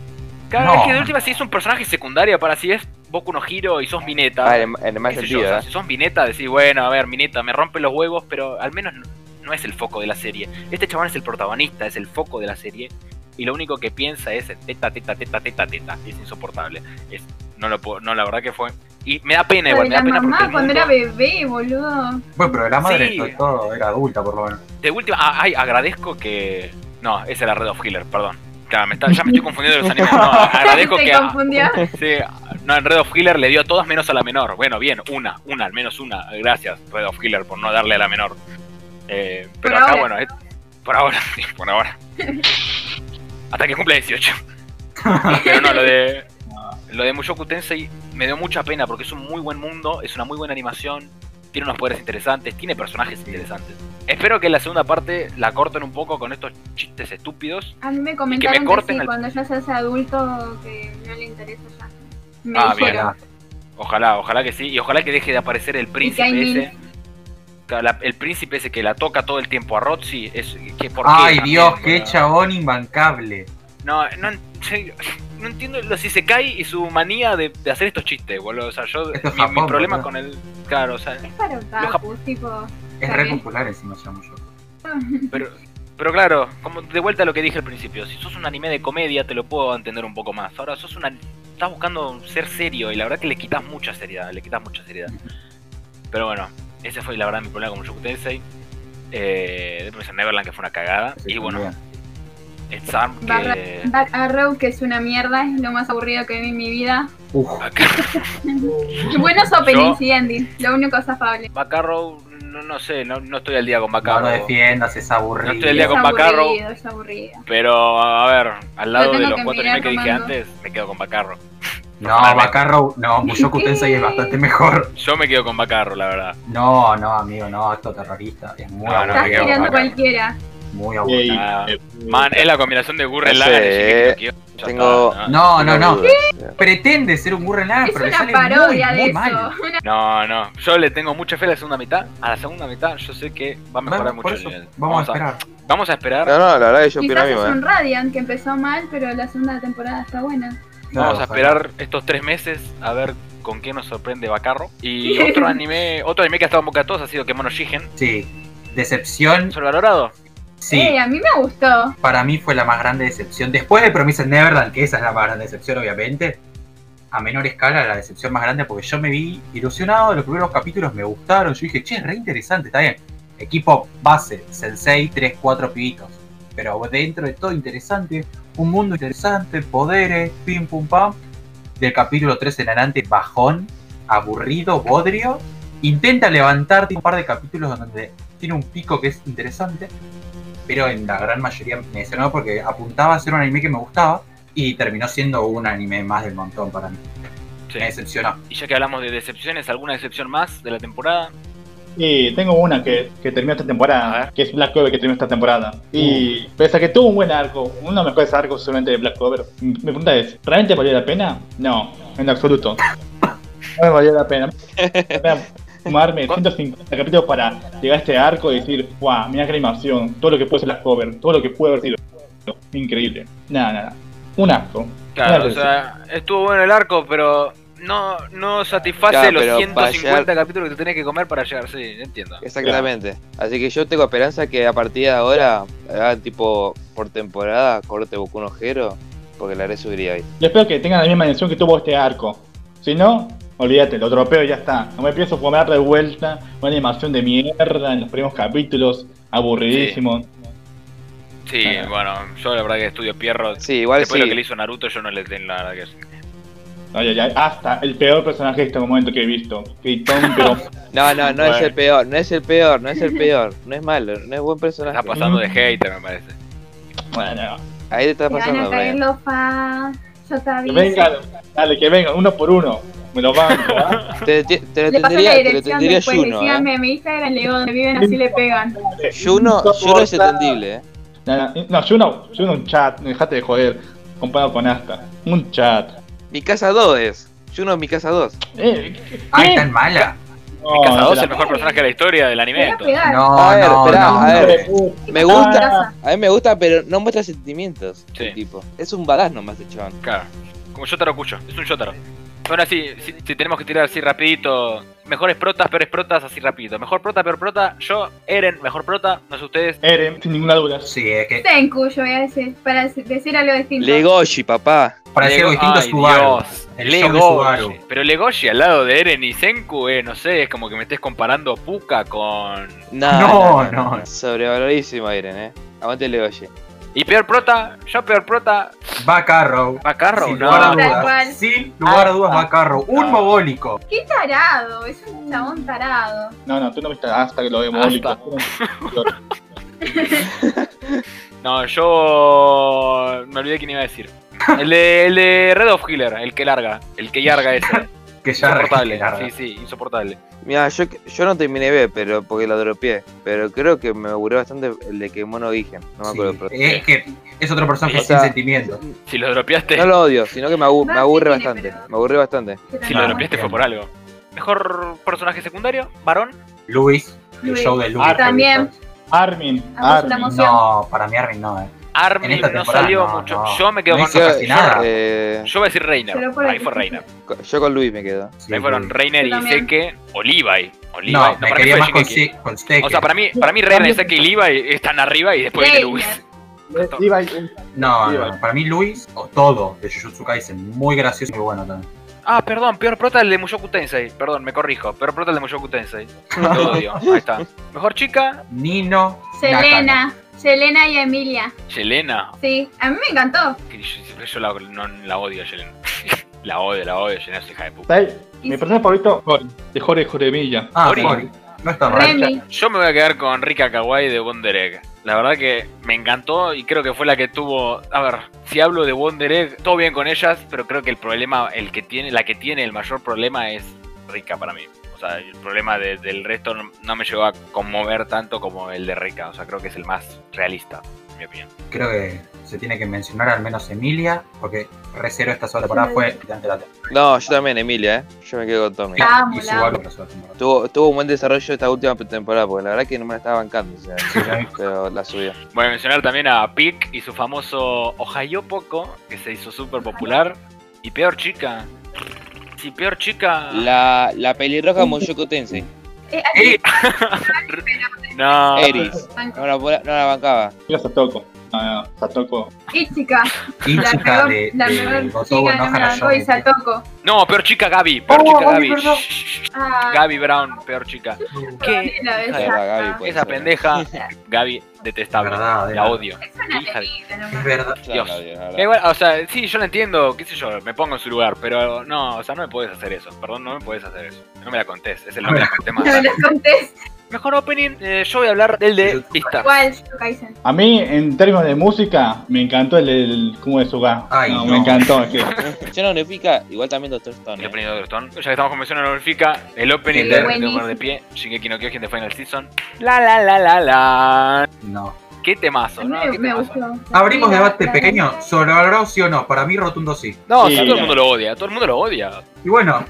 cada No. vez que de última si es un personaje secundario para si es Boku no Hiro y sos Mineta. Ah, en, en el más yo, sentido, o sea, ¿eh? si sos Mineta, decís, bueno, a ver, Mineta, me rompe los huevos, pero al menos no, es el foco de la serie. Este chabón es el protagonista, es el foco de la serie. Y lo único que piensa es teta, teta, teta, teta, teta. Es insoportable. Es, no lo puedo, no, la verdad que fue. Y me da pena igual, me da la pena mamá cuando mundo- era bebé, boludo. Bueno, pero la madre Sí. todo era adulta, por lo menos. De última, ah, ay, agradezco que. No, ese era Red of Healer, perdón. Claro, me está- ya me estoy confundiendo de los animes. No, <laughs> agradezco Se que. a- confundió. Sí, no, en Red of Healer le dio a todas menos a la menor. Bueno, bien, una, una, al menos una. Gracias, Red of Healer, por no darle a la menor. Eh, pero Por acá, ahora. bueno, por ahora, <laughs> sí, por ahora. Hasta que cumpla <laughs> 18. Pero no, lo de. Lo de Mushoku Tensei me dio mucha pena porque es un muy buen mundo, es una muy buena animación, tiene unos poderes interesantes, tiene personajes interesantes. Espero que la segunda parte la corten un poco con estos chistes estúpidos. A mí me comentaron que, corten sí, el- cuando ya se hace adulto, que no le interesa ya. Me Ah, bien. Ojalá, ojalá que sí, y ojalá que deje de aparecer el príncipe ese. La- el príncipe ese que la toca todo el tiempo a Roxy, es que por qué Ay, también, Dios, qué chabón imbancable. No, no, <laughs> no entiendo los Isekai y su manía de, de hacer estos chistes, boludo. O sea, yo mi, problema con el claro, o sea, Es para otakus, tipo. Es re popular encima ya mucho. <laughs> pero pero claro, como de vuelta a lo que dije al principio, si sos un anime de comedia te lo puedo entender un poco más. Ahora sos una estás buscando ser serio y la verdad que le quitas mucha seriedad, le quitas mucha seriedad. Pero bueno, ese fue la verdad mi problema con Mushoku Tensei. Eh, después en Neverland que fue una cagada Sí, y bueno, Charm Barra- que Back Arrow, que es una mierda, es lo más aburrido que vi en mi vida. Uf, <laughs> Buenos openings y endings, lo único afable. Bacarrow, no, no sé, no, no estoy al día con no Bacarrow. lo defiendas, es aburrido. No estoy al día Es con Bacarro. aburrido, es aburrido. Pero, a ver, al lado de los que cuatro animes que dije antes, me quedo con Bacarro. <laughs> No. Bacarro, no, Mushoku <laughs> Tensei es bastante mejor. Yo me quedo con Bacarro, la verdad. No, no, amigo, no, acto terrorista. Es muy No, no, aburrido. Estás tirando cualquiera. Muy Ey, aburrido. Ah, eh, Man, es la combinación de Gurren Lagann y tengo- No, no, no. Pretende ser un Gurren Lagann, Es pero le una sale parodia muy, de muy eso. mal. No, no. Yo le tengo mucha fe a la segunda mitad. A la segunda mitad yo sé que va a mejorar mucho eso, el nivel. vamos a esperar. vamos a esperar. No, no, la verdad que yo opino Quizás lo es mismo, un ¿eh? Radiant que empezó mal, pero la segunda temporada está buena. Vamos a esperar estos tres meses a ver con qué nos sorprende Bacarro. Y otro <laughs> anime, otro anime que ha estado en boca de todos ha sido Kemono Shigen. Sí. Decepción, ¿Sobrevalorado? sí. Eh, a mí me gustó. Para mí fue la más grande decepción. Después de Promised Neverland, que esa es la más grande decepción, obviamente. A menor escala, la decepción más grande, porque yo me vi ilusionado. Los primeros capítulos me gustaron. Yo dije, che, re interesante, está bien. Equipo base, Sensei, 3, 4 pibitos. Pero dentro de todo interesante, un mundo interesante, poderes, pim pum pam. Del capítulo 3 en adelante, bajón, aburrido, bodrio. Intenta levantarte un par de capítulos donde tiene un pico que es interesante pero en la gran mayoría me decepcionó porque apuntaba a ser un anime que me gustaba y terminó siendo un anime más del montón para mí. Sí. Me decepcionó. Y ya que hablamos de decepciones, ¿alguna decepción más de la temporada? Y tengo una que, que terminó esta temporada, que es Black Clover que terminó esta temporada. Y pese a que tuvo un buen arco, uno de los mejores arcos solamente de Black Clover, mi pregunta es, ¿realmente valió la pena? No, en absoluto. <laughs> No me valió la pena. Me pena Fumarme 150 capítulos para llegar a este arco y decir, wow, mira qué animación, todo lo que puede ser Black Clover, todo lo que puede haber sido. Increíble. Nada, nada. Un asco. Claro, o sea, estuvo bueno el arco, pero no, no satisface Claro, los pero 150 para capítulos que te tenés que comer para llegar. Sí, entiendo. Exactamente. Así que yo tengo esperanza que a partir de ahora hagan tipo por temporada corte Boku no Hero, porque la haré subiría ahí. Yo espero que tengan la misma dimensión que tuvo este arco. Si no, olvídate, lo dropeo y ya está. No me pienso comer de vuelta una animación de mierda en los primeros capítulos, aburridísimo. Sí, Ah. bueno, yo la verdad que estudio Pierro. Sí, igual Después sí. lo que le hizo Naruto, yo no le tengo la verdad que. Ay, ay, ay, hasta el peor personaje de este momento que he visto. Gritón, pero <laughs> No, no, no es el peor, no es el peor, no es el peor, no es malo, no es buen personaje. Está pasando de hater, me parece. bueno, Ahí te está pasando, Brian. los fans. Yo te aviso. vengan, dale, que vengan, uno por uno. Me lo banco, ¿ah? <laughs> Te, te- te lo tendría, te lo dirección tendría después. Juno, ¿eh? Mi Instagram, le digo donde viven, así le pegan. Juno, Juno es entendible, ¿eh? No, no, no, yo no, yo no un chat, dejate de joder, comparado con Asta. Un chat. Mi casa 2 es. Juno es mi casa 2. Eh, Ay, tan mala. no, Casa 2 no es el mejor personaje de la historia del anime. No, A ver, no, esperá, no. a ver. Me gusta, Ah. a mí me gusta, pero no muestra sentimientos. Sí. El tipo. Es un badass nomás el chabón. Claro. Como Yotaro Cuyo, es un Yotaro. Bueno, así, si, si tenemos que tirar así rapidito, mejores protas, peores protas, así rapidito. Mejor prota, peor prota, yo, Eren, mejor prota, no sé ustedes. Eren, sin ninguna duda. Sí, es que Senku, yo voy a decir, para decir algo distinto. Legoshi, papá. para decir algo distinto es ay, Subaru. Dios, El Legoshi. Subaru. Pero Legoshi al lado de Eren y Senku, eh, no sé, es como que me estés comparando Puka con... No, No, no. Sobrevalorísimo Iron, eh. Aguante Legoshi. Y peor prota, yo peor prota, Va Carrow. va Carro, Sin no. lugar a dudas. cual. Sin lugar a dudas Ah, va Carrow. Un ah. mogólico. Qué tarado, es un chabón tarado. No, no, tú no viste a Asta que lo de Asta. Mólico. No, yo me olvidé quién iba a decir. El de, el de Red of Healer, el que larga, el que larga ese. <laughs> Que ya Insoportable, sí, sí, insoportable. Mira, yo, yo no terminé B, pero porque la dropeé. Pero creo que me aburrió bastante el de que Mono Gigen. No me Sí, acuerdo. pero- Es que es otro personaje O sea, sin sentimientos. Si lo dropeaste, No lo odio, sino que me, abu- me No, aburre sí bastante. pero- Me aburre bastante. si lo dropeaste fue por algo. Mejor personaje secundario, varón. Luis. El show de Luis. Ah, también. Armin, Armin. No, para mí Armin no, eh. Armin En esta no salió no, mucho. no. Yo me quedo con. hizo Yo, casi nada. Eh, yo voy a decir Reiner. Ahí fue. Reiner. yo con Luis me quedo. Sí, Ahí fueron. Reiner y. Seke o Levi. O Levi. No, No, me para mí quería más con, con. O sea, para mí, para mí Reiner, Seke y Levi están arriba y después viene Luis. No, para mí Luis o todo de Jujutsu Kaisen. Muy gracioso y muy bueno también. Ah, perdón, peor prota el de Mushoku Tensei. Perdón, me corrijo. Peor prota el de Mushoku Tensei. Lo odio. Ahí está. <laughs> Mejor chica, Nino. Nakano. Selena. Selena y Emilia. Yelena. Sí, a mí me encantó. Yo, yo la, no, la odio a Yelena. <laughs> la odio, la odio, Yelena es hija de puta. ¿Sabes? Mi personaje favorito Jorge, de Jorge Joremilla. Ah. No está mal. Yo me voy a quedar con Rika Kawaii de Wonder Egg. La verdad que me encantó y creo que fue la que tuvo. A ver, si hablo de Wonder Egg, todo bien con ellas, pero creo que el problema, el que tiene, la que tiene el mayor problema es Rika para mí. Sea, el problema de- del resto no, me llegó a conmover tanto como el de Rika. O sea, creo que es el más realista, en mi opinión. Creo que se tiene que mencionar al menos Emilia, porque Re Zero esta sola temporada fue literalmente la No, yo también, Emilia, eh. Yo me quedo con Tommy. Y temporada. Tuvo, tuvo un buen desarrollo esta última temporada, porque la verdad que no me la estaba bancando, o sea, pero la subió. Voy a mencionar también a Pick y su famoso Ohio Poco, que se hizo súper popular. Y peor chica. Si peor chica. La, la pelirroja Mushoku Tensei, Eh, ¡Eh! <laughs> No. Eris. No la, no la bancaba. Mira Satoko. No, no, Satoko. Ichika. Y La de, la de mejor Gotobo chica no me la y Satoko. No, peor chica Gaby. Peor Oh, chica Gaby, Ah, <laughs> Gaby Brown, peor chica. ¿Qué? la de la Gaby, pues. Esa pendeja, <laughs> Gaby, detestable. Verdad, la odio. Es una Hija de- Es verdad. Yo Dios. la la. Eh, bueno, o sea, sí, yo lo entiendo, qué sé yo, me pongo en su lugar, pero no, o sea, no me puedes hacer eso, perdón, no me puedes hacer eso. No me la contés, es el no me la conté más. No les contés. Mejor opening, eh, yo voy a hablar del de Vista. Kaisen. A mí, en términos de música, me encantó el del Kumo de Suga. Ay, no, no. me encantó. es que- <laughs> igual también Doctor Stone. El eh. opening de Doctor Stone. Ya que estamos con mención honorífica, el opening de, poner de pie, Shingeki no Kyojin de Final Season. La la la la la. No. Qué temazo, ¿no? me, Qué me temazo. gustó. Abrimos Sí, debate pequeño. ¿Sobrevalorado sí o no? Para mí, rotundo sí. No, Sí, sí, todo el mundo lo odia, todo el mundo lo odia. Y bueno,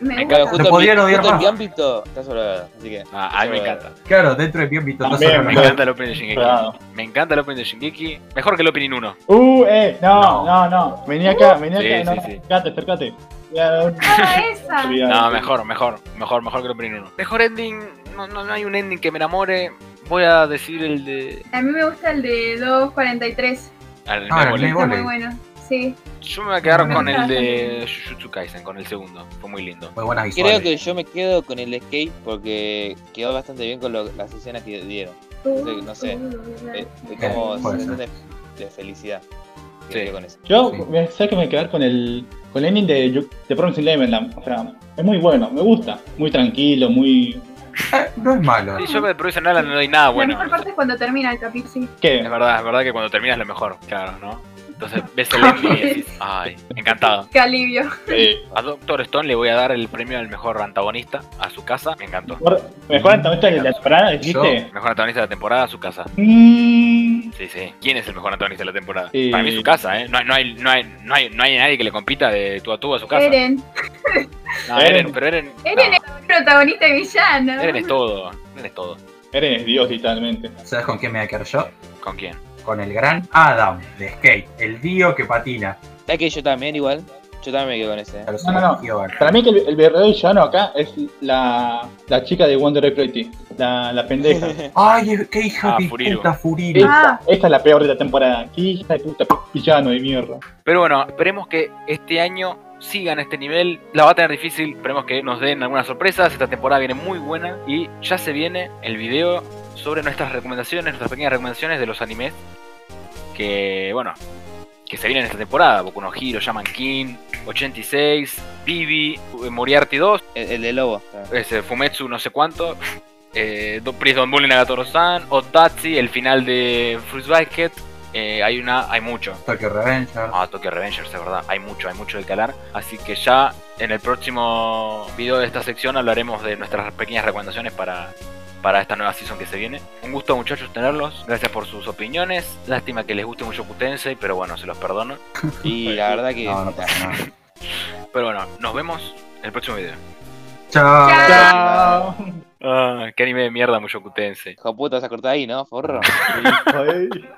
Me. Claro, podrían odiar justo en más. mi ámbito está sobrevalorado, así que. Ah, a mí me encanta. claro, dentro de mi ámbito no También, solo Me encanta el opening de Shingeki. Claro. Me encanta el opening de Shingeki. Mejor que el opening 1. Uh, eh, no, No. no, no. Vení acá, vení Sí, acá. sí, no, sí. Ah, No, mejor, mejor, mejor, mejor que el opening 1. Mejor ending, no, no, no hay un ending que me enamore. Voy a decir el de. A mí me gusta el de 243. al Ah, el Está muy bueno. Sí. Yo me voy a quedar <laughs> con el de. Jujutsu Kaisen, con el segundo. Fue muy lindo. Muy buenas visuales. Creo que yo me quedo con el skate porque quedó bastante bien con lo- las escenas que dieron. No sé. Es, es como Eh, puede sensación de, de felicidad. Sí. con eso. Yo, sé que me voy a quedar con el, con el ending de, de Promising Neverland. O sea, es muy bueno, me gusta. Muy tranquilo, muy. Eh, no es malo. Sí, yo de Nala no doy nada La bueno. mejor parte es cuando termina el capítulo. Sí. ¿Qué? Es verdad, es verdad que cuando terminas lo mejor, claro, ¿no? Entonces ves el ending y decís, ay, encantado. Qué alivio. Sí. A Doctor Stone le voy a dar el premio al mejor antagonista a su casa, me encantó. Mejor, mejor antagonista de la temporada, dijiste. Mejor antagonista de la temporada a su casa. Mm, Sí, sí. ¿Quién es el mejor antagonista de la temporada? Sí. Para mí su casa, ¿eh? No, hay- no, hay, no, hay, no, hay, no hay nadie que le compita de tú a tú a su casa. Eren. No, Eren, Eren. pero Eren. Eren no, es protagonista y villano. Eren es todo. Eren es todo. Eren es Dios, literalmente. ¿Sabes con quién me voy a quedar yo? ¿Con quién? Con el gran Adam de Skate, el Dio que patina. Es que yo también igual. Yo también me quedo con ese. Pero No, no, no. Para mí que el, el verdadero villano acá es la, la chica de Wonder Pretty, la, la pendeja. <laughs> Ay, qué hija Ah, de Furiru. puta Furiru. Ah. Esta, esta es la peor de la temporada. Qué hija de puta villano de mierda. Pero bueno, esperemos que este año sigan este nivel. La va a tener difícil, esperemos que nos den algunas sorpresas. Esta temporada viene muy buena y ya se viene el video sobre nuestras recomendaciones, nuestras pequeñas recomendaciones de los animes que, bueno, que se vienen esta temporada. Boku no Hero, Shaman King, 86, Bibi, Moriarty 2, El, el de Lobo. ese Fumetsu no sé cuánto, eh, Please Don't Bully Nagatoro-san, Otatsi, el final de Fruits Basket. Eh, hay una, hay mucho. Tokyo Revenger. Ah, Tokyo Revengers, es verdad. Hay mucho, hay mucho de calar. Así que ya en el próximo video de esta sección hablaremos de nuestras pequeñas recomendaciones para, para esta nueva season que se viene. Un gusto muchachos tenerlos. Gracias por sus opiniones. Lástima que les guste mucho Kutensei, pero bueno, se los perdono. <laughs> Y la verdad que. No, no pasa nada. <laughs> Pero bueno, nos vemos en el próximo video. Chao. Chao. Ah, qué anime de mierda mucho Kutensei. Hijo puta, vas a cortar ahí, ¿no? Forro. <laughs> Hijo de-